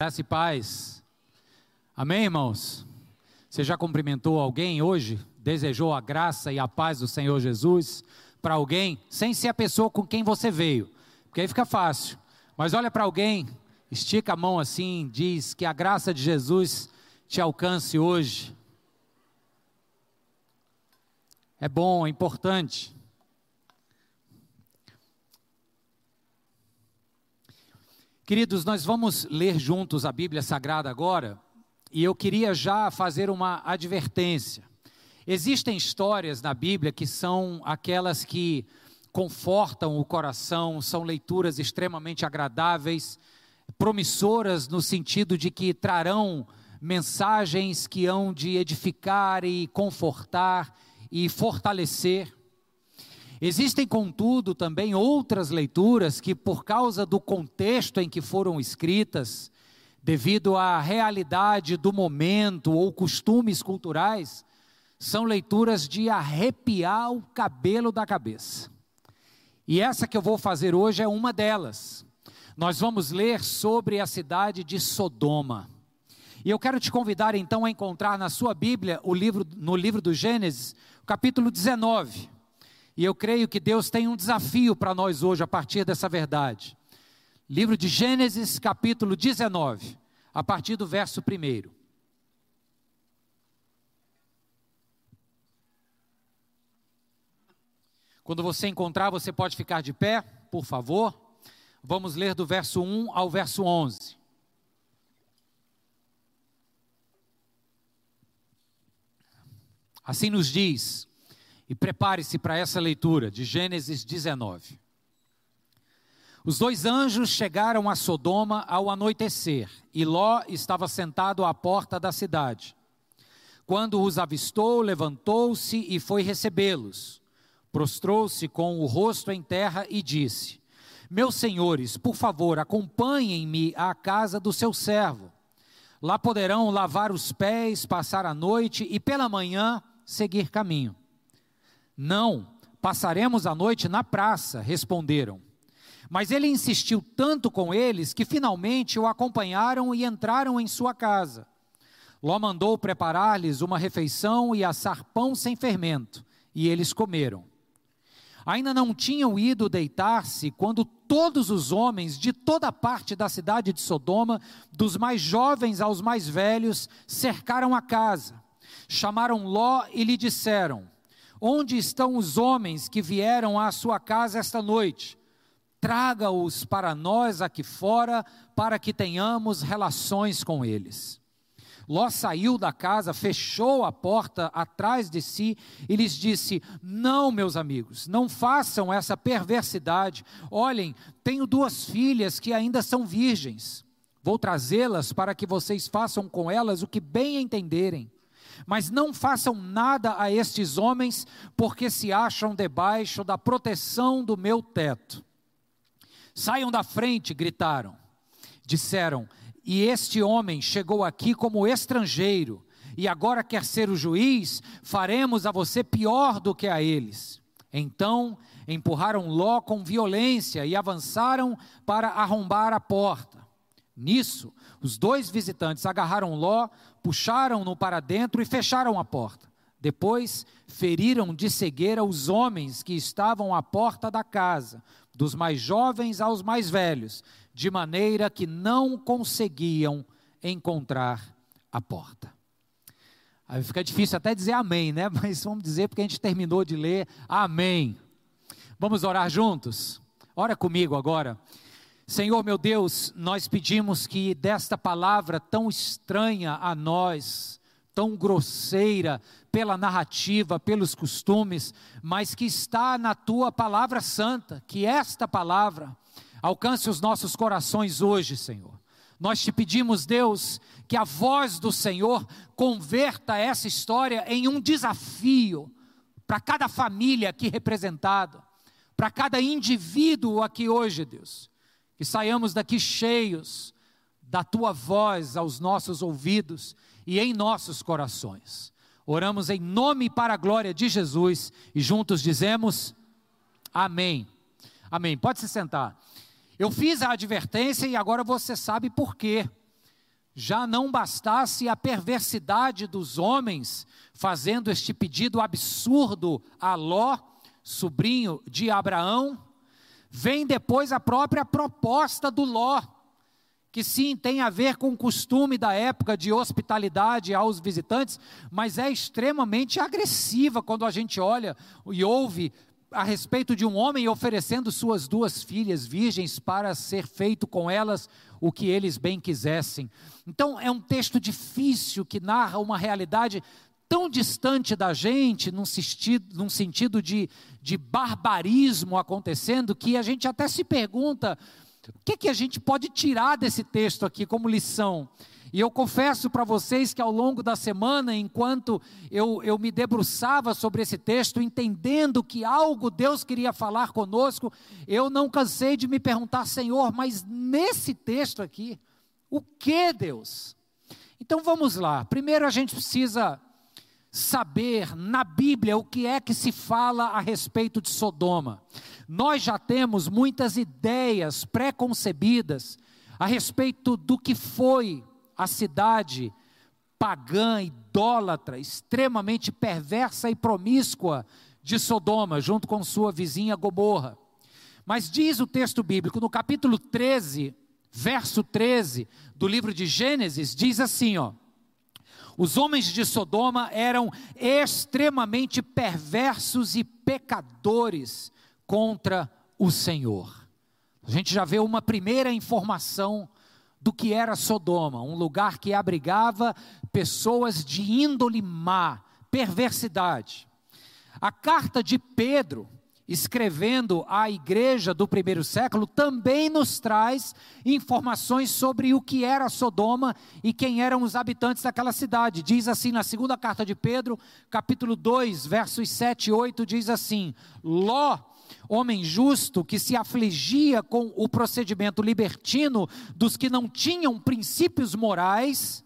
Graça e paz. Amém, irmãos? Você já cumprimentou alguém hoje? Desejou a graça e a paz do Senhor Jesus para alguém, sem ser a pessoa com quem você veio? Porque aí fica fácil. Mas olha para alguém, estica a mão assim, diz que a graça de Jesus te alcance hoje. É bom, é importante. Queridos, nós vamos ler juntos a Bíblia Sagrada agora, e eu queria já fazer uma advertência. Existem histórias na Bíblia que são aquelas que confortam o coração, são leituras extremamente agradáveis, promissoras no sentido de que trarão mensagens que hão de edificar e confortar e fortalecer. Existem, contudo, também outras leituras que, por causa do contexto em que foram escritas, devido à realidade do momento ou costumes culturais, são leituras de arrepiar o cabelo da cabeça. E essa que eu vou fazer hoje é uma delas. Nós vamos ler sobre a cidade de Sodoma. E eu quero te convidar então a encontrar na sua Bíblia, o livro, no livro do Gênesis, capítulo 19. E eu creio que Deus tem um desafio para nós hoje a partir dessa verdade. Livro de Gênesis, capítulo 19, a partir do verso 1. Quando você encontrar, você pode ficar de pé, por favor. Vamos ler do verso 1 ao verso 11. Assim nos diz e prepare-se para essa leitura de Gênesis 19. Os dois anjos chegaram a Sodoma ao anoitecer, e Ló estava sentado à porta da cidade. Quando os avistou, levantou-se e foi recebê-los. Prostrou-se com o rosto em terra e disse: Meus senhores, por favor, acompanhem-me à casa do seu servo. Lá poderão lavar os pés, passar a noite e pela manhã seguir caminho. Não, passaremos a noite na praça, responderam. Mas ele insistiu tanto com eles que finalmente o acompanharam e entraram em sua casa. Ló mandou preparar-lhes uma refeição e assar pão sem fermento, e eles comeram. Ainda não tinham ido deitar-se quando todos os homens de toda parte da cidade de Sodoma, dos mais jovens aos mais velhos, cercaram a casa. Chamaram Ló e lhe disseram: Onde estão os homens que vieram à sua casa esta noite? Traga-os para nós aqui fora, para que tenhamos relações com eles. Ló saiu da casa, fechou a porta atrás de si e lhes disse: Não, meus amigos, não façam essa perversidade. Olhem, tenho duas filhas que ainda são virgens. Vou trazê-las para que vocês façam com elas o que bem entenderem. Mas não façam nada a estes homens, porque se acham debaixo da proteção do meu teto. Saiam da frente, gritaram. Disseram: E este homem chegou aqui como estrangeiro, e agora quer ser o juiz, faremos a você pior do que a eles. Então empurraram Ló com violência e avançaram para arrombar a porta. Nisso, os dois visitantes agarraram Ló, puxaram-no para dentro e fecharam a porta. Depois, feriram de cegueira os homens que estavam à porta da casa, dos mais jovens aos mais velhos, de maneira que não conseguiam encontrar a porta. Aí fica difícil até dizer amém, né? Mas vamos dizer porque a gente terminou de ler amém. Vamos orar juntos? Ora comigo agora. Senhor meu Deus, nós pedimos que desta palavra tão estranha a nós, tão grosseira pela narrativa, pelos costumes, mas que está na tua palavra santa, que esta palavra alcance os nossos corações hoje, Senhor. Nós te pedimos, Deus, que a voz do Senhor converta essa história em um desafio para cada família aqui representada, para cada indivíduo aqui hoje, Deus que saiamos daqui cheios da tua voz aos nossos ouvidos e em nossos corações. Oramos em nome e para a glória de Jesus e juntos dizemos amém. Amém. Pode se sentar. Eu fiz a advertência e agora você sabe por quê. já não bastasse a perversidade dos homens fazendo este pedido absurdo a Ló, sobrinho de Abraão, vem depois a própria proposta do Ló, que sim tem a ver com o costume da época de hospitalidade aos visitantes, mas é extremamente agressiva quando a gente olha e ouve a respeito de um homem oferecendo suas duas filhas virgens para ser feito com elas o que eles bem quisessem. Então é um texto difícil que narra uma realidade tão distante da gente, num sentido, num sentido de, de barbarismo acontecendo, que a gente até se pergunta o que, que a gente pode tirar desse texto aqui como lição? E eu confesso para vocês que ao longo da semana, enquanto eu, eu me debruçava sobre esse texto, entendendo que algo Deus queria falar conosco, eu não cansei de me perguntar, Senhor, mas nesse texto aqui, o que Deus? Então vamos lá. Primeiro a gente precisa saber na Bíblia o que é que se fala a respeito de Sodoma. Nós já temos muitas ideias pré-concebidas a respeito do que foi a cidade pagã, idólatra, extremamente perversa e promíscua de Sodoma, junto com sua vizinha Gomorra. Mas diz o texto bíblico, no capítulo 13, verso 13 do livro de Gênesis, diz assim, ó: os homens de Sodoma eram extremamente perversos e pecadores contra o Senhor. A gente já vê uma primeira informação do que era Sodoma, um lugar que abrigava pessoas de índole má, perversidade. A carta de Pedro, escrevendo à igreja do primeiro século, também nos traz informações sobre o que era Sodoma e quem eram os habitantes daquela cidade. Diz assim na segunda carta de Pedro, capítulo 2, versos 7 e 8, diz assim: Ló, homem justo, que se afligia com o procedimento libertino dos que não tinham princípios morais,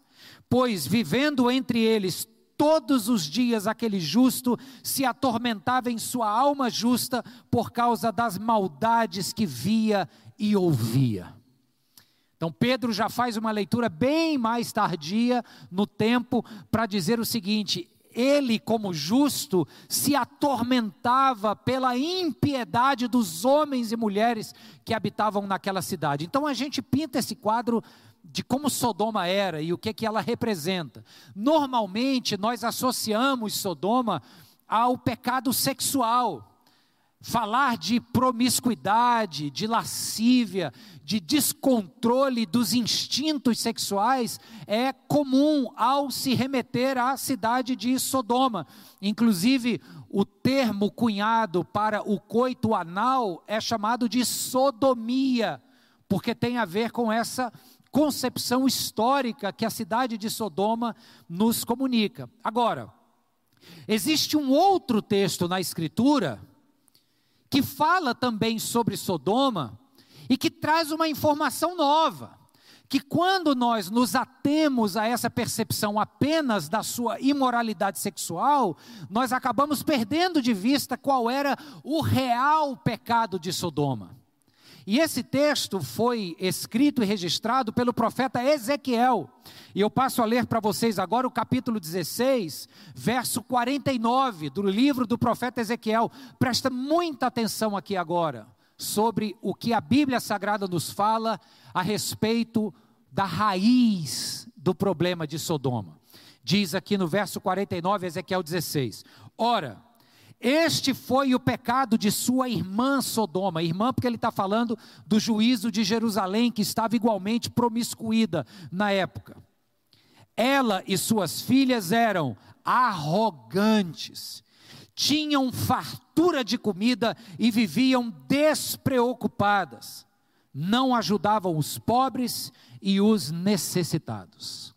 pois vivendo entre eles todos os dias aquele justo se atormentava em sua alma justa por causa das maldades que via e ouvia. Então Pedro já faz uma leitura bem mais tardia no tempo para dizer o seguinte: ele, como justo, se atormentava pela impiedade dos homens e mulheres que habitavam naquela cidade. Então a gente pinta esse quadro de como Sodoma era e o que, que ela representa. Normalmente nós associamos Sodoma ao pecado sexual. Falar de promiscuidade, de lascívia, de descontrole dos instintos sexuais é comum ao se remeter à cidade de Sodoma. Inclusive, o termo cunhado para o coito anal é chamado de sodomia, porque tem a ver com essa concepção histórica que a cidade de Sodoma nos comunica. Agora, existe um outro texto na Escritura que fala também sobre Sodoma e que traz uma informação nova. Que quando nós nos atemos a essa percepção apenas da sua imoralidade sexual, nós acabamos perdendo de vista qual era o real pecado de Sodoma. E esse texto foi escrito e registrado pelo profeta Ezequiel. E eu passo a ler para vocês agora o capítulo 16, verso 49 do livro do profeta Ezequiel. Presta muita atenção aqui agora sobre o que a Bíblia Sagrada nos fala a respeito da raiz do problema de Sodoma. Diz aqui no verso 49, Ezequiel 16: Ora, este foi o pecado de sua irmã Sodoma, irmã, porque ele está falando do juízo de Jerusalém, que estava igualmente promiscuída na época. Ela e suas filhas eram arrogantes, tinham fartura de comida e viviam despreocupadas, não ajudavam os pobres e os necessitados.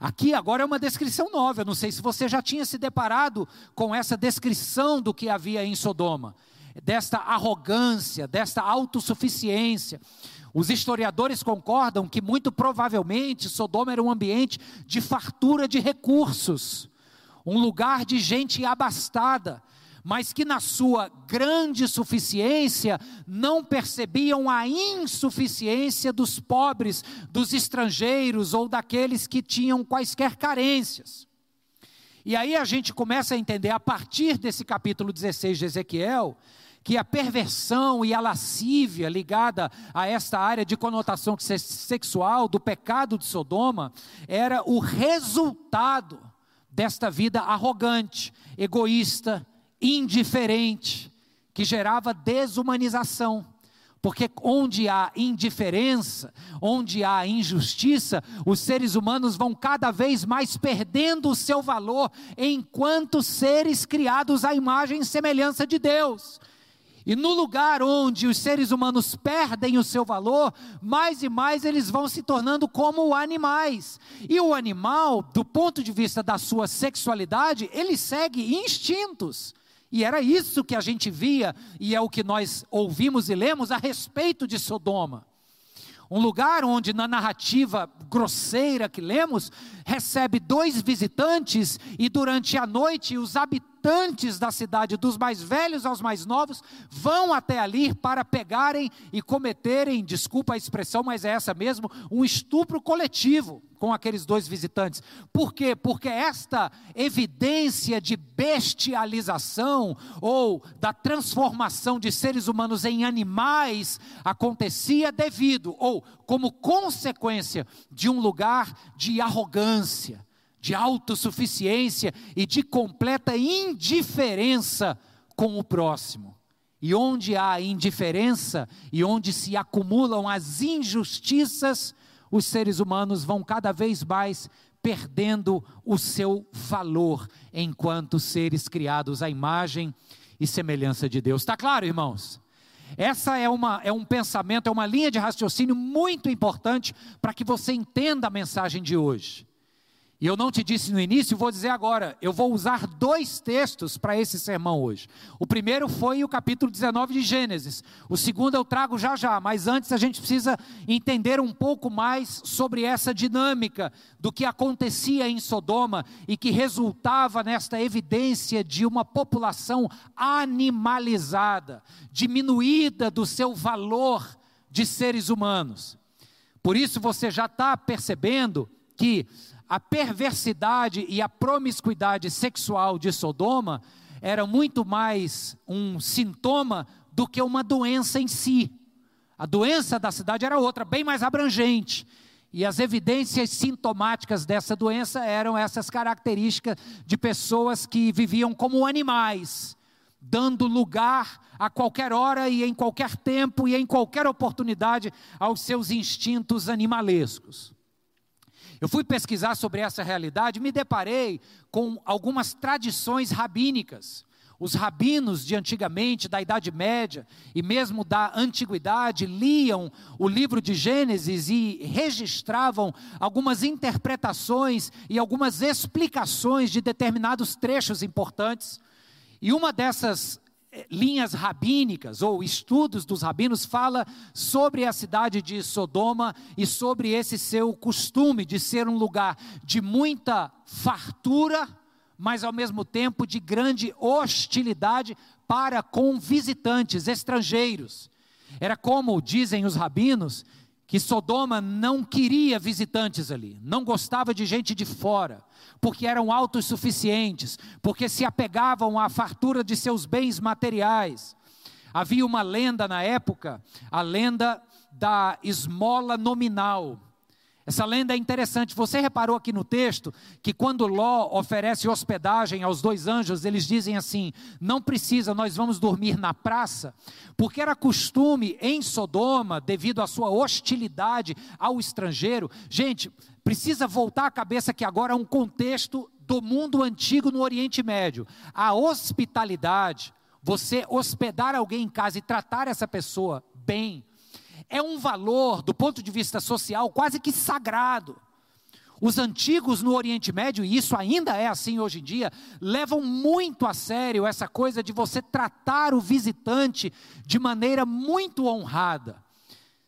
Aqui agora é uma descrição nova. Eu não sei se você já tinha se deparado com essa descrição do que havia em Sodoma, desta arrogância, desta autossuficiência. Os historiadores concordam que muito provavelmente Sodoma era um ambiente de fartura de recursos, um lugar de gente abastada, mas que na sua grande suficiência não percebiam a insuficiência dos pobres, dos estrangeiros ou daqueles que tinham quaisquer carências. E aí a gente começa a entender, a partir desse capítulo 16 de Ezequiel, que a perversão e a lascívia ligada a esta área de conotação sexual do pecado de Sodoma era o resultado desta vida arrogante, egoísta, indiferente, que gerava desumanização. Porque onde há indiferença, onde há injustiça, os seres humanos vão cada vez mais perdendo o seu valor enquanto seres criados à imagem e semelhança de Deus. E no lugar onde os seres humanos perdem o seu valor, mais e mais eles vão se tornando como animais. E o animal, do ponto de vista da sua sexualidade, ele segue instintos. E era isso que a gente via, e é o que nós ouvimos e lemos a respeito de Sodoma. Um lugar onde, na narrativa grosseira que lemos, recebe dois visitantes e durante a noite os habitantes da cidade, dos mais velhos aos mais novos, vão até ali para pegarem e cometerem, desculpa a expressão, mas é essa mesmo, um estupro coletivo com aqueles dois visitantes. Por quê? Porque esta evidência de bestialização ou da transformação de seres humanos em animais acontecia devido ou como consequência de um lugar de arrogância, de autossuficiência e de completa indiferença com o próximo. E onde há indiferença e onde se acumulam as injustiças, os seres humanos vão cada vez mais perdendo o seu valor enquanto seres criados à imagem e semelhança de Deus. Está claro, irmãos? Essa é, uma, é um pensamento, é uma linha de raciocínio muito importante para que você entenda a mensagem de hoje. E eu não te disse no início, vou dizer agora. Eu vou usar dois textos para esse sermão hoje. O primeiro foi o capítulo 19 de Gênesis. O segundo eu trago já já, mas antes a gente precisa entender um pouco mais sobre essa dinâmica do que acontecia em Sodoma e que resultava nesta evidência de uma população animalizada, diminuída do seu valor de seres humanos. Por isso você já está percebendo que a perversidade e a promiscuidade sexual de Sodoma era muito mais um sintoma do que uma doença em si. A doença da cidade era outra, bem mais abrangente. E as evidências sintomáticas dessa doença eram essas características de pessoas que viviam como animais, dando lugar a qualquer hora e em qualquer tempo e em qualquer oportunidade aos seus instintos animalescos. Eu fui pesquisar sobre essa realidade e me deparei com algumas tradições rabínicas. Os rabinos de antigamente, da Idade Média e mesmo da Antiguidade, liam o livro de Gênesis e registravam algumas interpretações e algumas explicações de determinados trechos importantes. E uma dessas linhas rabínicas ou estudos dos rabinos fala sobre a cidade de Sodoma e sobre esse seu costume de ser um lugar de muita fartura, mas ao mesmo tempo de grande hostilidade para com visitantes estrangeiros. Era como dizem os rabinos, que Sodoma não queria visitantes ali, não gostava de gente de fora, porque eram autossuficientes, porque se apegavam à fartura de seus bens materiais. Havia uma lenda na época, a lenda da esmola nominal. Essa lenda é interessante. Você reparou aqui no texto que quando Ló oferece hospedagem aos dois anjos, eles dizem assim: não precisa, nós vamos dormir na praça, porque era costume em Sodoma, devido à sua hostilidade ao estrangeiro. Gente, precisa voltar a cabeça que agora é um contexto do mundo antigo no Oriente Médio. A hospitalidade, você hospedar alguém em casa e tratar essa pessoa bem, é um valor, do ponto de vista social, quase que sagrado. Os antigos no Oriente Médio, e isso ainda é assim hoje em dia, levam muito a sério essa coisa de você tratar o visitante de maneira muito honrada.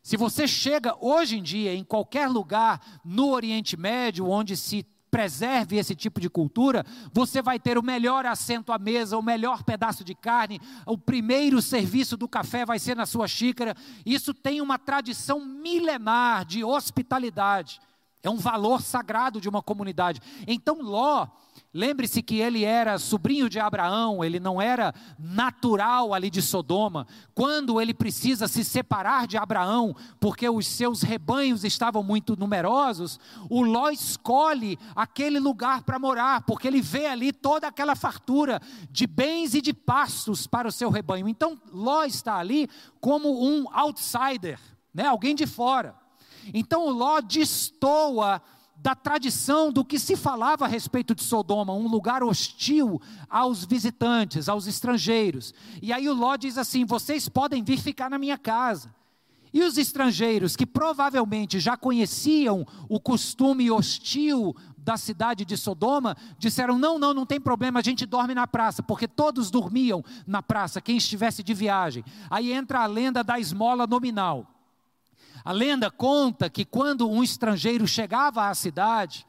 Se você chega hoje em dia em qualquer lugar no Oriente Médio onde se preserve esse tipo de cultura, você vai ter o melhor assento à mesa, o melhor pedaço de carne, o primeiro serviço do café vai ser na sua xícara. Isso tem uma tradição milenar de hospitalidade. É um valor sagrado de uma comunidade. Então, Ló, lembre-se que ele era sobrinho de Abraão, ele não era natural ali de Sodoma. Quando ele precisa se separar de Abraão, porque os seus rebanhos estavam muito numerosos, o Ló escolhe aquele lugar para morar, porque ele vê ali toda aquela fartura de bens e de pastos para o seu rebanho. Então, Ló está ali como um outsider, né? alguém de fora. Então Ló destoa da tradição do que se falava a respeito de Sodoma, um lugar hostil aos visitantes, aos estrangeiros. E aí o Ló diz assim: vocês podem vir ficar na minha casa. E os estrangeiros, que provavelmente já conheciam o costume hostil da cidade de Sodoma, disseram: não, não, não tem problema, a gente dorme na praça, porque todos dormiam na praça, quem estivesse de viagem. Aí entra a lenda da esmola nominal. A lenda conta que quando um estrangeiro chegava à cidade,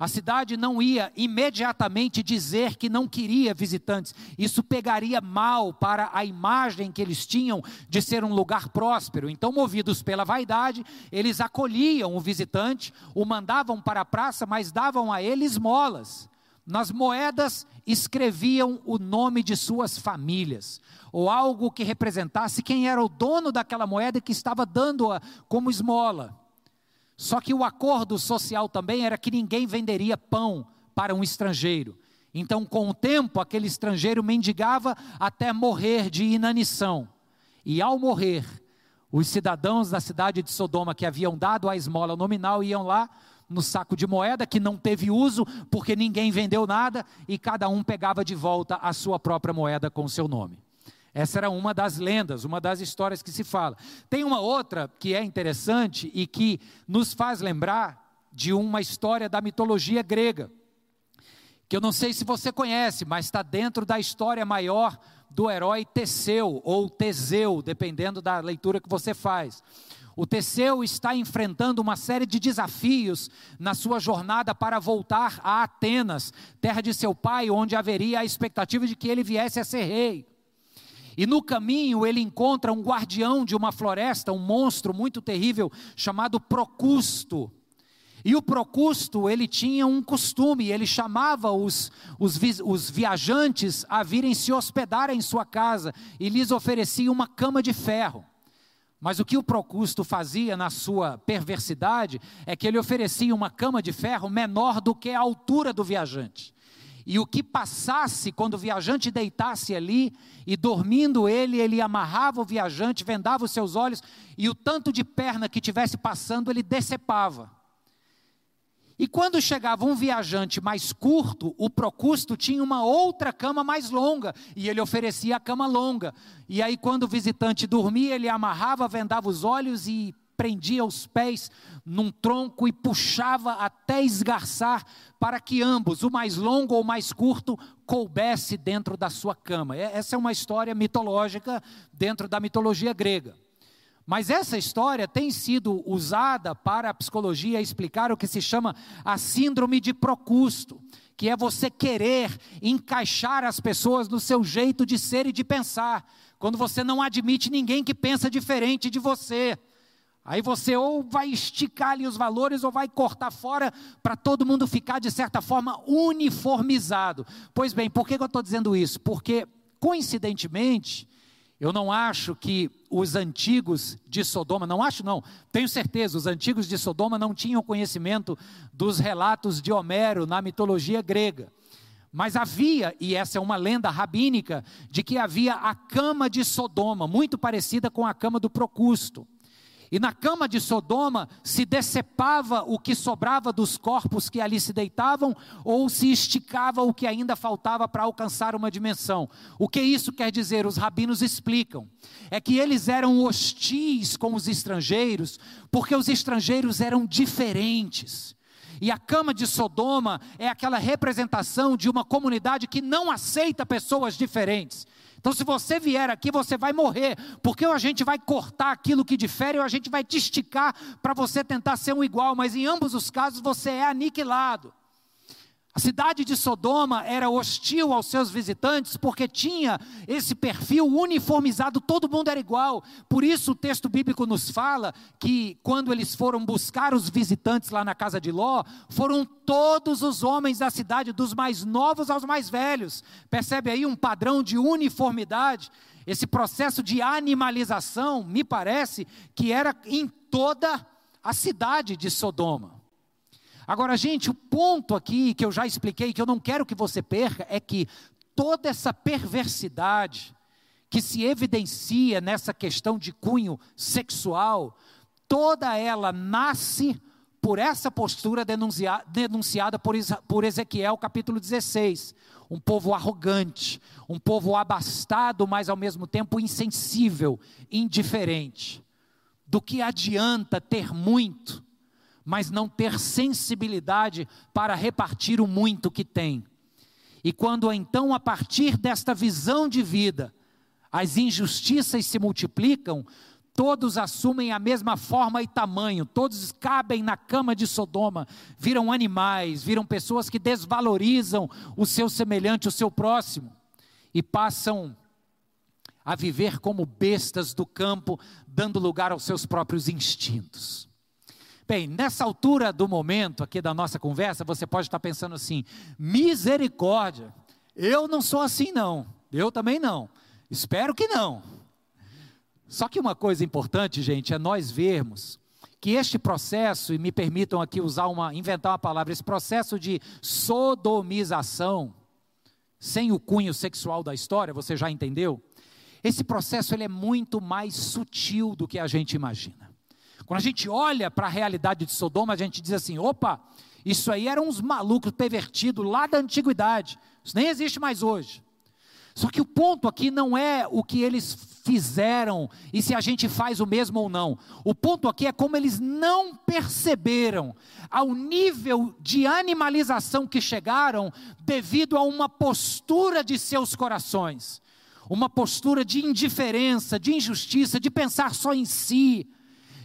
a cidade não ia imediatamente dizer que não queria visitantes. Isso pegaria mal para a imagem que eles tinham de ser um lugar próspero. Então, movidos pela vaidade, eles acolhiam o visitante, o mandavam para a praça, mas davam a ele esmolas. Nas moedas escreviam o nome de suas famílias, ou algo que representasse quem era o dono daquela moeda que estava dando-a como esmola. Só que o acordo social também era que ninguém venderia pão para um estrangeiro. Então, com o tempo, aquele estrangeiro mendigava até morrer de inanição. E ao morrer, os cidadãos da cidade de Sodoma que haviam dado a esmola nominal iam lá, no saco de moeda que não teve uso, porque ninguém vendeu nada e cada um pegava de volta a sua própria moeda com seu nome. Essa era uma das lendas, uma das histórias que se fala. Tem uma outra que é interessante e que nos faz lembrar de uma história da mitologia grega, que eu não sei se você conhece, mas está dentro da história maior do herói Teseu ou Teseu, dependendo da leitura que você faz. O Teseu está enfrentando uma série de desafios na sua jornada para voltar a Atenas, terra de seu pai, onde haveria a expectativa de que ele viesse a ser rei. E no caminho ele encontra um guardião de uma floresta, um monstro muito terrível chamado Procusto. E o Procusto, ele tinha um costume, ele chamava os, os, os, viajantes a virem se hospedar em sua casa e lhes oferecia uma cama de ferro. Mas o que o Procusto fazia na sua perversidade é que ele oferecia uma cama de ferro menor do que a altura do viajante. E o que passasse quando o viajante deitasse ali e dormindo ele, ele amarrava o viajante, vendava os seus olhos e o tanto de perna que tivesse passando ele decepava. E quando chegava um viajante mais curto, o Procusto tinha uma outra cama mais longa, e ele oferecia a cama longa. E aí, quando o visitante dormia, ele amarrava, vendava os olhos e prendia os pés num tronco e puxava até esgarçar, para que ambos, o mais longo ou o mais curto, coubesse dentro da sua cama. Essa é uma história mitológica dentro da mitologia grega. Mas essa história tem sido usada para a psicologia explicar o que se chama a síndrome de Procusto, que é você querer encaixar as pessoas no seu jeito de ser e de pensar, quando você não admite ninguém que pensa diferente de você. Aí você ou vai esticar ali os valores ou vai cortar fora para todo mundo ficar, de certa forma, uniformizado. Pois bem, por que eu estou dizendo isso? Porque, coincidentemente, eu não acho que os antigos de Sodoma, não acho não, tenho certeza, os antigos de Sodoma não tinham conhecimento dos relatos de Homero na mitologia grega. Mas havia, e essa é uma lenda rabínica, de que havia a cama de Sodoma, muito parecida com a cama do Procusto. E na cama de Sodoma se decepava o que sobrava dos corpos que ali se deitavam, ou se esticava o que ainda faltava para alcançar uma dimensão. O que isso quer dizer? Os rabinos explicam. É que eles eram hostis com os estrangeiros, porque os estrangeiros eram diferentes. E a cama de Sodoma é aquela representação de uma comunidade que não aceita pessoas diferentes. Então, se você vier aqui, você vai morrer, porque ou a gente vai cortar aquilo que difere, ou a gente vai te esticar para você tentar ser um igual, mas em ambos os casos você é aniquilado. A cidade de Sodoma era hostil aos seus visitantes porque tinha esse perfil uniformizado, todo mundo era igual. Por isso o texto bíblico nos fala que quando eles foram buscar os visitantes lá na casa de Ló, foram todos os homens da cidade, dos mais novos aos mais velhos. Percebe aí um padrão de uniformidade? Esse processo de animalização, me parece que era em toda a cidade de Sodoma. Agora, gente, o ponto aqui que eu já expliquei, que eu não quero que você perca, é que toda essa perversidade que se evidencia nessa questão de cunho sexual, toda ela nasce por essa postura denuncia, denunciada por Ezequiel capítulo 16. Um povo arrogante, um povo abastado, mas ao mesmo tempo insensível, indiferente. Do que adianta ter muito mas não ter sensibilidade para repartir o muito que tem. E quando então, a partir desta visão de vida, as injustiças se multiplicam, todos assumem a mesma forma e tamanho, todos cabem na cama de Sodoma, viram animais, viram pessoas que desvalorizam o seu semelhante, o seu próximo, e passam a viver como bestas do campo, dando lugar aos seus próprios instintos. Bem, nessa altura do momento aqui da nossa conversa, você pode estar pensando assim: misericórdia, eu não sou assim não, eu também não, espero que não. Só que uma coisa importante, gente, é nós vermos que este processo, e me permitam aqui usar uma, inventar uma palavra, esse processo de sodomização, sem o cunho sexual da história, você já entendeu? Esse processo ele é muito mais sutil do que a gente imagina. Quando a gente olha para a realidade de Sodoma, a gente diz assim: opa, isso aí eram uns malucos pervertidos lá da antiguidade. Isso nem existe mais hoje. Só que o ponto aqui não é o que eles fizeram e se a gente faz o mesmo ou não. O ponto aqui é como eles não perceberam ao nível de animalização que chegaram devido a uma postura de seus corações. Uma postura de indiferença, de injustiça, de pensar só em si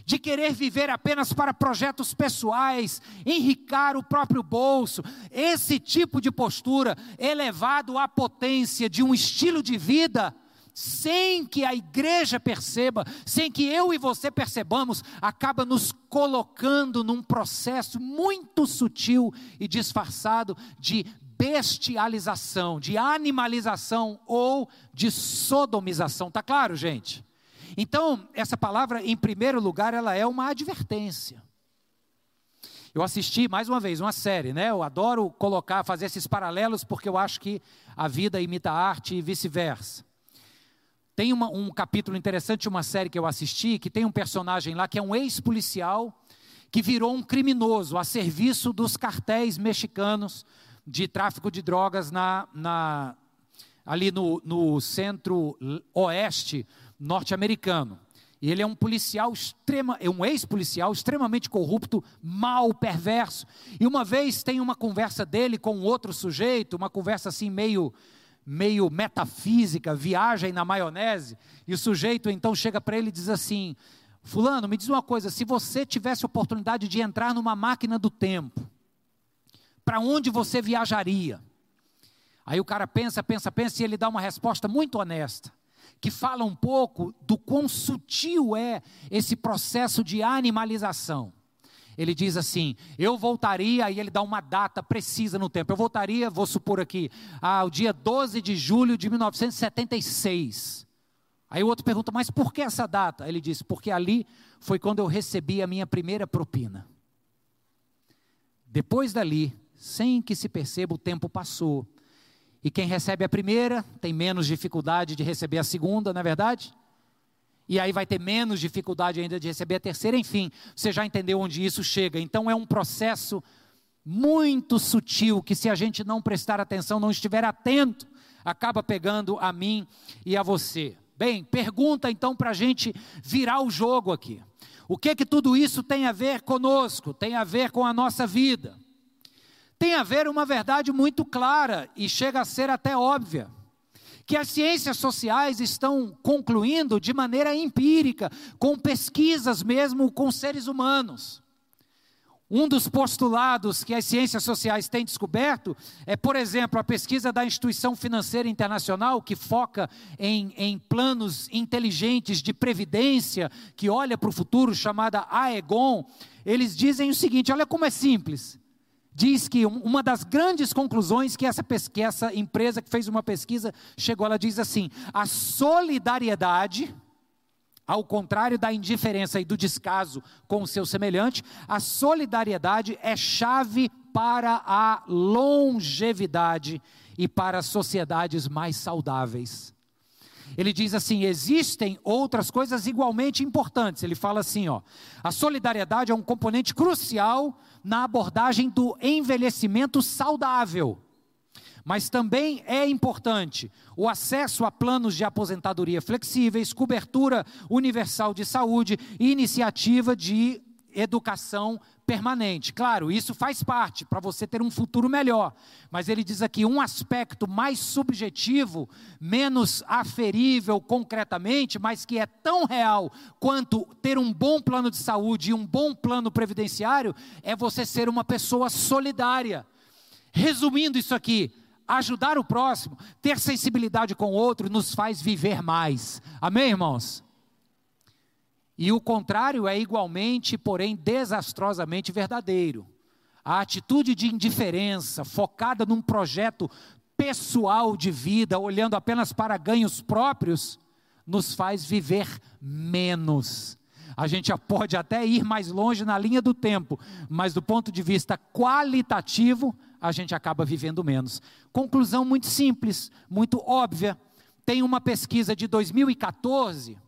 de querer viver apenas para projetos pessoais, enricar o próprio bolso. Esse tipo de postura, elevado à potência de um estilo de vida, sem que a igreja perceba, sem que eu e você percebamos, acaba nos colocando num processo muito sutil e disfarçado de bestialização, de animalização ou de sodomização. Tá claro, gente? Então, essa palavra, em primeiro lugar, ela é uma advertência. Eu assisti mais uma vez uma série, né? Eu adoro colocar, fazer esses paralelos porque eu acho que a vida imita a arte e vice-versa. Tem uma, um capítulo interessante, uma série que eu assisti, que tem um personagem lá que é um ex-policial que virou um criminoso a serviço dos cartéis mexicanos de tráfico de drogas na, na ali no, no centro-oeste norte-americano. E ele é um policial extrema, é um ex-policial extremamente corrupto, mal, perverso. E uma vez tem uma conversa dele com outro sujeito, uma conversa assim meio meio metafísica, viagem na maionese, e o sujeito então chega para ele e diz assim: "Fulano, me diz uma coisa, se você tivesse oportunidade de entrar numa máquina do tempo, para onde você viajaria?" Aí o cara pensa, pensa, pensa e ele dá uma resposta muito honesta que fala um pouco do quão sutil é esse processo de animalização. Ele diz assim: Eu voltaria, e ele dá uma data precisa no tempo. Eu voltaria, vou supor aqui, ao dia 12 de julho de 1976. Aí o outro pergunta: Mas por que essa data? Ele diz: Porque ali foi quando eu recebi a minha primeira propina. Depois dali, sem que se perceba, o tempo passou. E quem recebe a primeira tem menos dificuldade de receber a segunda, não é verdade? E aí vai ter menos dificuldade ainda de receber a terceira, enfim, você já entendeu onde isso chega. Então é um processo muito sutil que se a gente não prestar atenção, não estiver atento, acaba pegando a mim e a você. Bem, pergunta então para a gente virar o jogo aqui. O que que tudo isso tem a ver conosco? Tem a ver com a nossa vida? Tem a ver uma verdade muito clara e chega a ser até óbvia. Que as ciências sociais estão concluindo de maneira empírica, com pesquisas mesmo com seres humanos. Um dos postulados que as ciências sociais têm descoberto é, por exemplo, a pesquisa da Instituição Financeira Internacional, que foca em, em planos inteligentes de previdência, que olha para o futuro, chamada Aegon. Eles dizem o seguinte: olha como é simples. Diz que uma das grandes conclusões que essa, que essa empresa que fez uma pesquisa chegou, ela diz assim: a solidariedade ao contrário da indiferença e do descaso com o seu semelhante, a solidariedade é chave para a longevidade e para sociedades mais saudáveis. Ele diz assim: existem outras coisas igualmente importantes. Ele fala assim: ó, a solidariedade é um componente crucial na abordagem do envelhecimento saudável. Mas também é importante o acesso a planos de aposentadoria flexíveis, cobertura universal de saúde e iniciativa de educação permanente. Claro, isso faz parte para você ter um futuro melhor. Mas ele diz aqui um aspecto mais subjetivo, menos aferível concretamente, mas que é tão real quanto ter um bom plano de saúde e um bom plano previdenciário, é você ser uma pessoa solidária. Resumindo isso aqui, ajudar o próximo, ter sensibilidade com o outro, nos faz viver mais. Amém, irmãos? E o contrário é igualmente, porém desastrosamente verdadeiro. A atitude de indiferença, focada num projeto pessoal de vida, olhando apenas para ganhos próprios, nos faz viver menos. A gente pode até ir mais longe na linha do tempo, mas do ponto de vista qualitativo, a gente acaba vivendo menos. Conclusão muito simples, muito óbvia. Tem uma pesquisa de 2014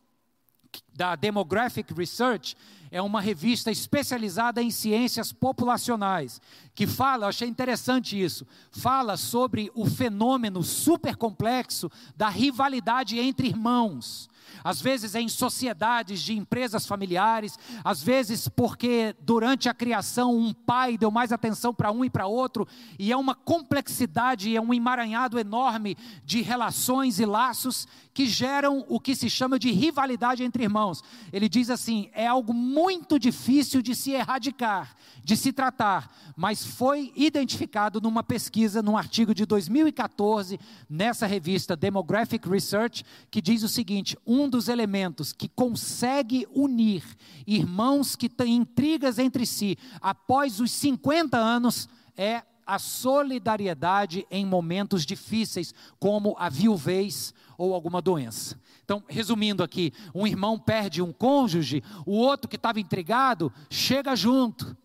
da Demographic Research, é uma revista especializada em ciências populacionais, que fala, eu achei interessante isso, fala sobre o fenômeno super complexo da rivalidade entre irmãos às vezes é em sociedades de empresas familiares, às vezes porque durante a criação um pai deu mais atenção para um e para outro, e é uma complexidade, é um emaranhado enorme de relações e laços que geram o que se chama de rivalidade entre irmãos. Ele diz assim: é algo muito difícil de se erradicar, de se tratar, mas foi identificado numa pesquisa, num artigo de 2014, nessa revista Demographic Research, que diz o seguinte: um dos elementos que consegue unir irmãos que têm intrigas entre si após os 50 anos é a solidariedade em momentos difíceis, como a viuvez ou alguma doença. Então, resumindo aqui, um irmão perde um cônjuge, o outro que estava intrigado chega junto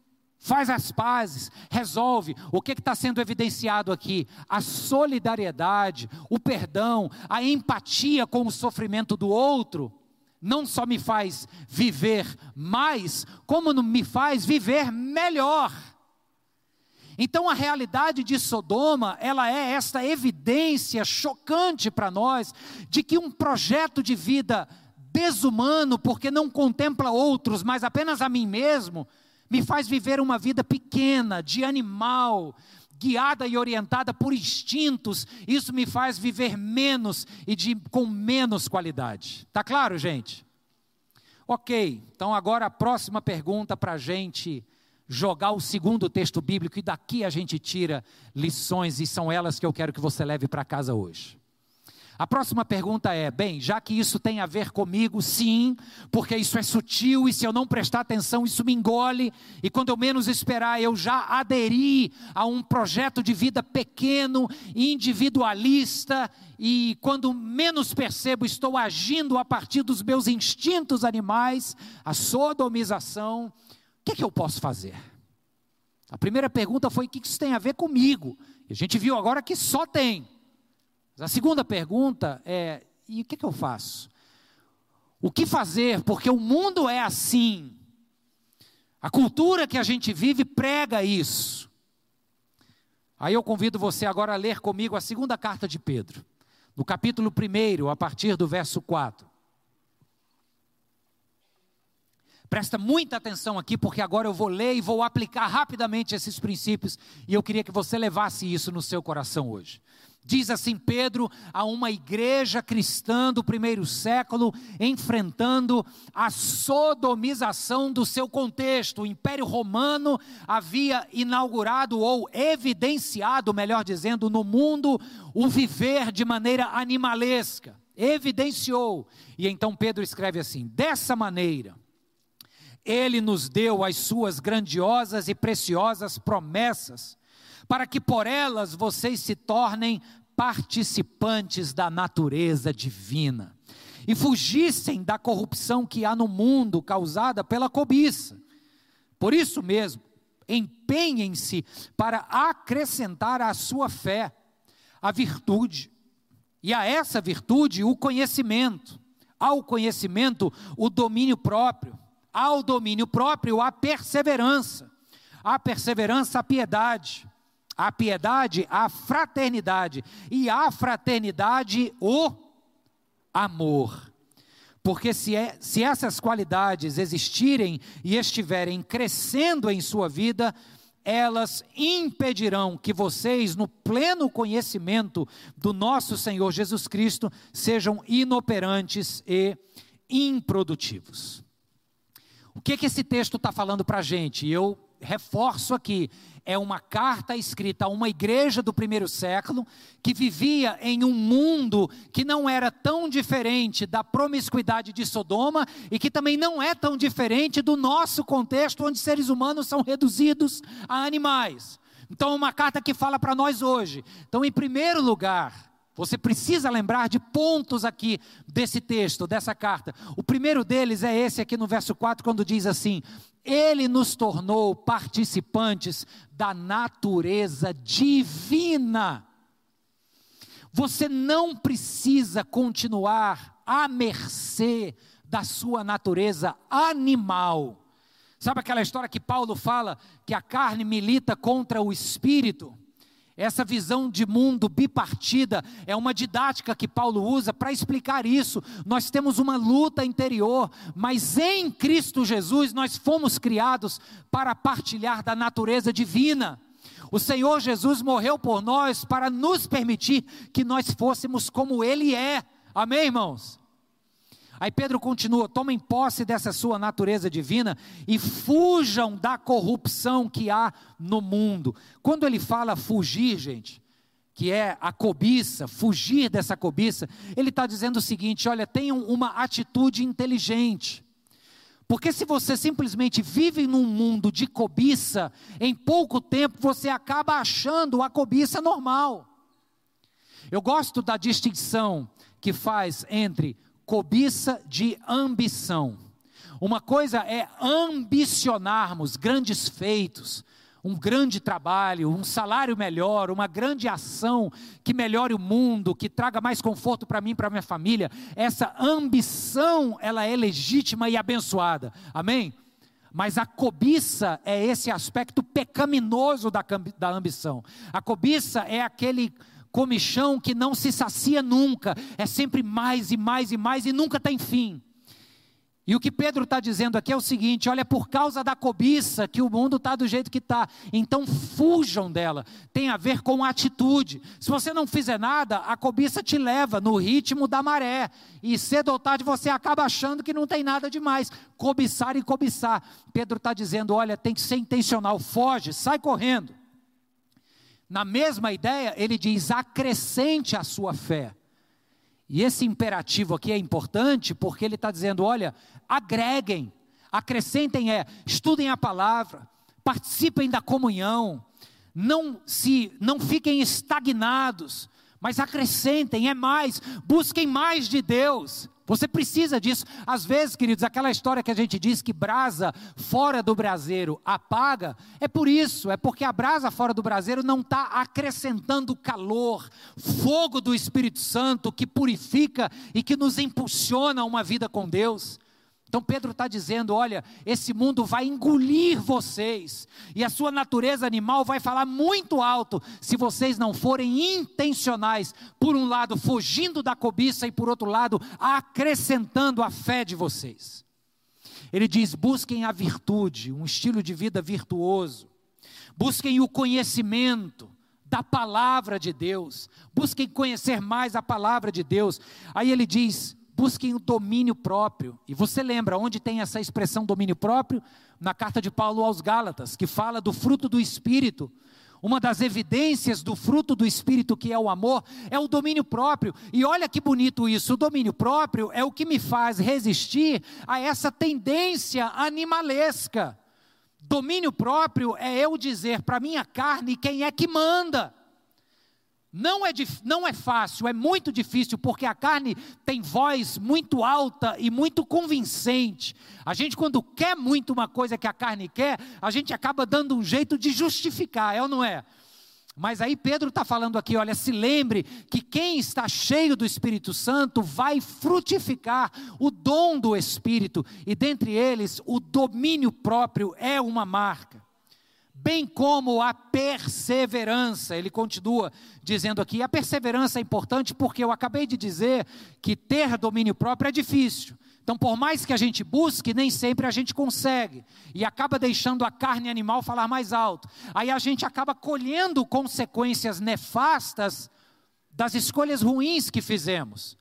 faz as pazes, resolve. O que está sendo evidenciado aqui? A solidariedade, o perdão, a empatia com o sofrimento do outro, não só me faz viver mais, como me faz viver melhor. Então a realidade de Sodoma, ela é esta evidência chocante para nós de que um projeto de vida desumano, porque não contempla outros, mas apenas a mim mesmo, me faz viver uma vida pequena, de animal, guiada e orientada por instintos. Isso me faz viver menos e de, com menos qualidade. Tá claro, gente? Ok, então agora a próxima pergunta para a gente jogar o segundo texto bíblico e daqui a gente tira lições e são elas que eu quero que você leve para casa hoje. A próxima pergunta é: bem, já que isso tem a ver comigo, sim, porque isso é sutil e se eu não prestar atenção, isso me engole, e quando eu menos esperar, eu já aderi a um projeto de vida pequeno, individualista, e quando menos percebo, estou agindo a partir dos meus instintos animais, a sodomização. O que, é que eu posso fazer? A primeira pergunta foi: o que isso tem a ver comigo? E a gente viu agora que só tem. A segunda pergunta é: e o que, que eu faço? O que fazer? Porque o mundo é assim. A cultura que a gente vive prega isso. Aí eu convido você agora a ler comigo a segunda carta de Pedro, no capítulo 1, a partir do verso 4. Presta muita atenção aqui, porque agora eu vou ler e vou aplicar rapidamente esses princípios, e eu queria que você levasse isso no seu coração hoje. Diz assim Pedro a uma igreja cristã do primeiro século, enfrentando a sodomização do seu contexto. O Império Romano havia inaugurado ou evidenciado, melhor dizendo, no mundo o viver de maneira animalesca. Evidenciou. E então Pedro escreve assim: dessa maneira, ele nos deu as suas grandiosas e preciosas promessas para que por elas vocês se tornem participantes da natureza divina e fugissem da corrupção que há no mundo causada pela cobiça. Por isso mesmo, empenhem-se para acrescentar à sua fé a virtude, e a essa virtude o conhecimento, ao conhecimento o domínio próprio, ao domínio próprio a perseverança, a perseverança a piedade, a piedade, a fraternidade, e a fraternidade, o amor. Porque se, é, se essas qualidades existirem e estiverem crescendo em sua vida, elas impedirão que vocês, no pleno conhecimento do nosso Senhor Jesus Cristo, sejam inoperantes e improdutivos. O que, que esse texto está falando para a gente? Eu reforço aqui, é uma carta escrita a uma igreja do primeiro século que vivia em um mundo que não era tão diferente da promiscuidade de Sodoma e que também não é tão diferente do nosso contexto onde seres humanos são reduzidos a animais. Então, é uma carta que fala para nós hoje. Então, em primeiro lugar, você precisa lembrar de pontos aqui desse texto, dessa carta. O primeiro deles é esse aqui no verso 4, quando diz assim: Ele nos tornou participantes da natureza divina. Você não precisa continuar à mercê da sua natureza animal. Sabe aquela história que Paulo fala que a carne milita contra o espírito? Essa visão de mundo bipartida é uma didática que Paulo usa para explicar isso. Nós temos uma luta interior, mas em Cristo Jesus nós fomos criados para partilhar da natureza divina. O Senhor Jesus morreu por nós para nos permitir que nós fôssemos como Ele é. Amém, irmãos? Aí Pedro continua: tomem posse dessa sua natureza divina e fujam da corrupção que há no mundo. Quando ele fala fugir, gente, que é a cobiça, fugir dessa cobiça, ele está dizendo o seguinte: olha, tenham uma atitude inteligente. Porque se você simplesmente vive num mundo de cobiça, em pouco tempo você acaba achando a cobiça normal. Eu gosto da distinção que faz entre cobiça de ambição. Uma coisa é ambicionarmos grandes feitos, um grande trabalho, um salário melhor, uma grande ação que melhore o mundo, que traga mais conforto para mim e para minha família. Essa ambição, ela é legítima e abençoada. Amém? Mas a cobiça é esse aspecto pecaminoso da, da ambição. A cobiça é aquele comichão que não se sacia nunca, é sempre mais e mais e mais e nunca tem fim. E o que Pedro está dizendo aqui é o seguinte: olha, por causa da cobiça que o mundo está do jeito que está, então fujam dela. Tem a ver com atitude. Se você não fizer nada, a cobiça te leva no ritmo da maré. E cedo ou tarde você acaba achando que não tem nada demais. Cobiçar e cobiçar. Pedro está dizendo: olha, tem que ser intencional, foge, sai correndo. Na mesma ideia, ele diz: acrescente a sua fé. E esse imperativo aqui é importante porque ele está dizendo: olha, agreguem, acrescentem é, estudem a palavra, participem da comunhão, não se, não fiquem estagnados, mas acrescentem, é mais, busquem mais de Deus. Você precisa disso. Às vezes, queridos, aquela história que a gente diz que brasa fora do braseiro apaga, é por isso, é porque a brasa fora do braseiro não está acrescentando calor, fogo do Espírito Santo que purifica e que nos impulsiona a uma vida com Deus. Então Pedro está dizendo: olha, esse mundo vai engolir vocês, e a sua natureza animal vai falar muito alto se vocês não forem intencionais, por um lado, fugindo da cobiça, e por outro lado, acrescentando a fé de vocês. Ele diz: busquem a virtude, um estilo de vida virtuoso, busquem o conhecimento da palavra de Deus, busquem conhecer mais a palavra de Deus. Aí ele diz: busquem o domínio próprio. E você lembra onde tem essa expressão domínio próprio? Na carta de Paulo aos Gálatas, que fala do fruto do Espírito. Uma das evidências do fruto do Espírito, que é o amor, é o domínio próprio. E olha que bonito isso: o domínio próprio é o que me faz resistir a essa tendência animalesca. Domínio próprio é eu dizer para minha carne quem é que manda. Não é, não é fácil, é muito difícil, porque a carne tem voz muito alta e muito convincente. A gente, quando quer muito uma coisa que a carne quer, a gente acaba dando um jeito de justificar, é ou não é? Mas aí Pedro está falando aqui: olha, se lembre que quem está cheio do Espírito Santo vai frutificar o dom do Espírito, e dentre eles, o domínio próprio é uma marca bem como a perseverança. Ele continua dizendo aqui: a perseverança é importante porque eu acabei de dizer que ter domínio próprio é difícil. Então, por mais que a gente busque, nem sempre a gente consegue. E acaba deixando a carne animal falar mais alto. Aí a gente acaba colhendo consequências nefastas das escolhas ruins que fizemos.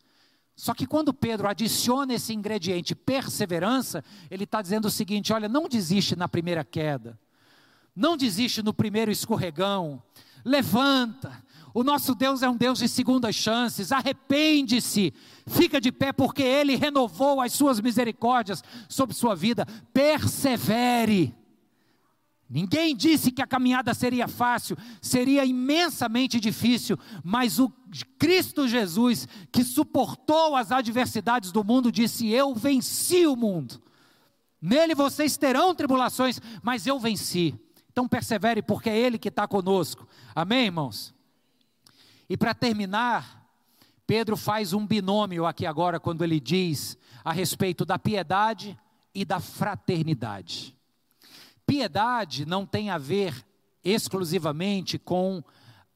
Só que quando Pedro adiciona esse ingrediente perseverança, ele está dizendo o seguinte: olha, não desiste na primeira queda. Não desiste no primeiro escorregão. Levanta. O nosso Deus é um Deus de segundas chances. Arrepende-se. Fica de pé porque ele renovou as suas misericórdias sobre sua vida. Persevere. Ninguém disse que a caminhada seria fácil, seria imensamente difícil, mas o Cristo Jesus, que suportou as adversidades do mundo, disse: Eu venci o mundo. Nele vocês terão tribulações, mas eu venci. Então persevere, porque é Ele que está conosco. Amém, irmãos? E para terminar, Pedro faz um binômio aqui agora, quando ele diz a respeito da piedade e da fraternidade. Piedade não tem a ver exclusivamente com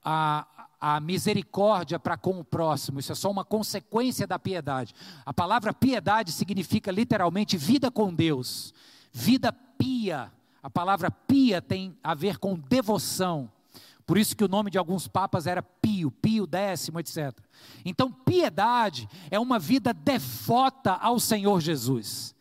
a, a misericórdia para com o próximo, isso é só uma consequência da piedade. A palavra piedade significa literalmente vida com Deus, vida pia, a palavra pia tem a ver com devoção. Por isso que o nome de alguns papas era Pio, Pio décimo, etc. Então, piedade é uma vida devota ao Senhor Jesus.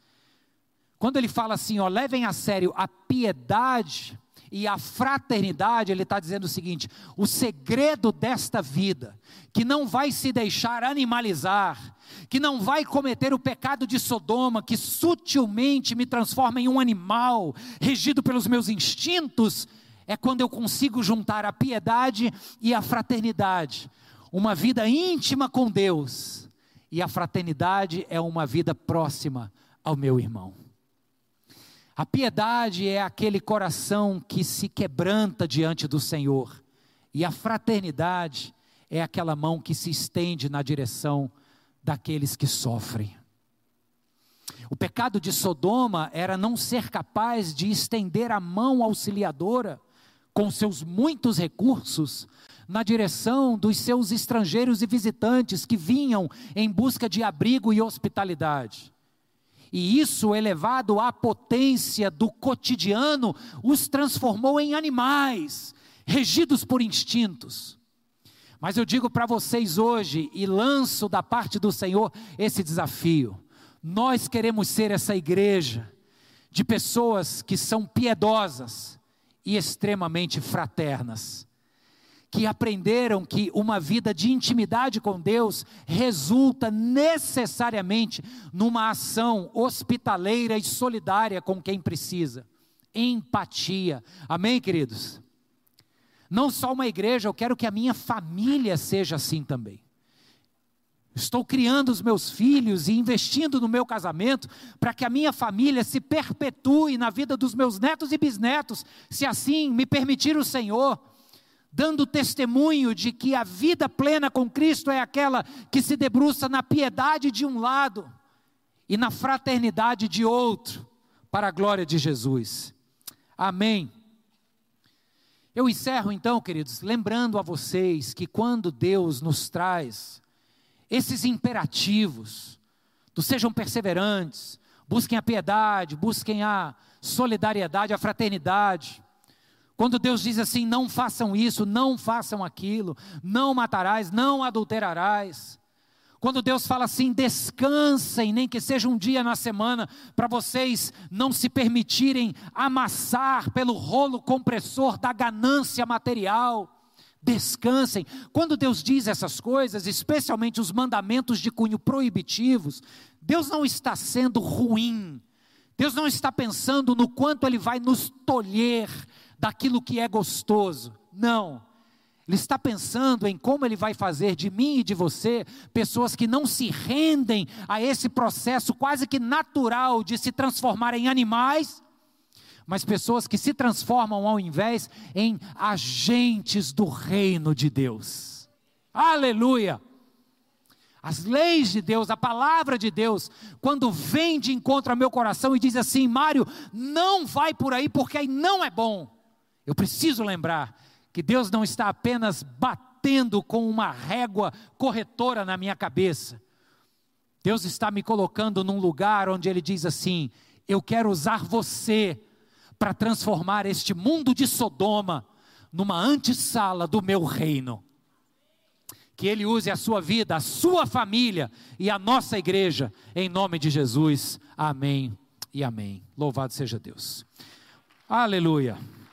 Quando ele fala assim, ó, levem a sério a piedade e a fraternidade, ele está dizendo o seguinte: o segredo desta vida, que não vai se deixar animalizar, que não vai cometer o pecado de Sodoma, que sutilmente me transforma em um animal, regido pelos meus instintos, é quando eu consigo juntar a piedade e a fraternidade, uma vida íntima com Deus, e a fraternidade é uma vida próxima ao meu irmão. A piedade é aquele coração que se quebranta diante do Senhor, e a fraternidade é aquela mão que se estende na direção daqueles que sofrem. O pecado de Sodoma era não ser capaz de estender a mão auxiliadora com seus muitos recursos na direção dos seus estrangeiros e visitantes que vinham em busca de abrigo e hospitalidade. E isso, elevado à potência do cotidiano, os transformou em animais, regidos por instintos. Mas eu digo para vocês hoje, e lanço da parte do Senhor esse desafio: nós queremos ser essa igreja de pessoas que são piedosas e extremamente fraternas, que aprenderam que uma vida de intimidade com Deus resulta necessariamente numa ação hospitaleira e solidária com quem precisa. Empatia. Amém, queridos? Não só uma igreja, eu quero que a minha família seja assim também. Estou criando os meus filhos e investindo no meu casamento para que a minha família se perpetue na vida dos meus netos e bisnetos, se assim me permitir o Senhor, dando testemunho de que a vida plena com Cristo é aquela que se debruça na piedade de um lado e na fraternidade de outro, para a glória de Jesus. Amém. Eu encerro então, queridos, lembrando a vocês que quando Deus nos traz esses imperativos, do sejam perseverantes, busquem a piedade, busquem a solidariedade, a fraternidade, Quando Deus diz assim: não façam isso, não façam aquilo, não matarás, não adulterarás. Quando Deus fala assim, descansem, nem que seja um dia na semana, para vocês não se permitirem amassar pelo rolo compressor da ganância material. Descansem. Quando Deus diz essas coisas, especialmente os mandamentos de cunho proibitivos, Deus não está sendo ruim. Deus não está pensando no quanto Ele vai nos tolher daquilo que é gostoso. Não. Ele está pensando em como ele vai fazer de mim e de você pessoas que não se rendem a esse processo quase que natural de se transformar em animais, mas pessoas que se transformam ao invés em agentes do reino de Deus. Aleluia! As leis de Deus, a palavra de Deus, quando vem de encontro ao meu coração e diz assim: Mário, não vai por aí porque aí não é bom. Eu preciso lembrar que Deus não está apenas batendo com uma régua corretora na minha cabeça. Deus está me colocando num lugar onde Ele diz assim: Eu quero usar você para transformar este mundo de Sodoma numa antessala do meu reino. Que Ele use a sua vida, a sua família e a nossa igreja, em nome de Jesus. Amém e amém. Louvado seja Deus. Aleluia.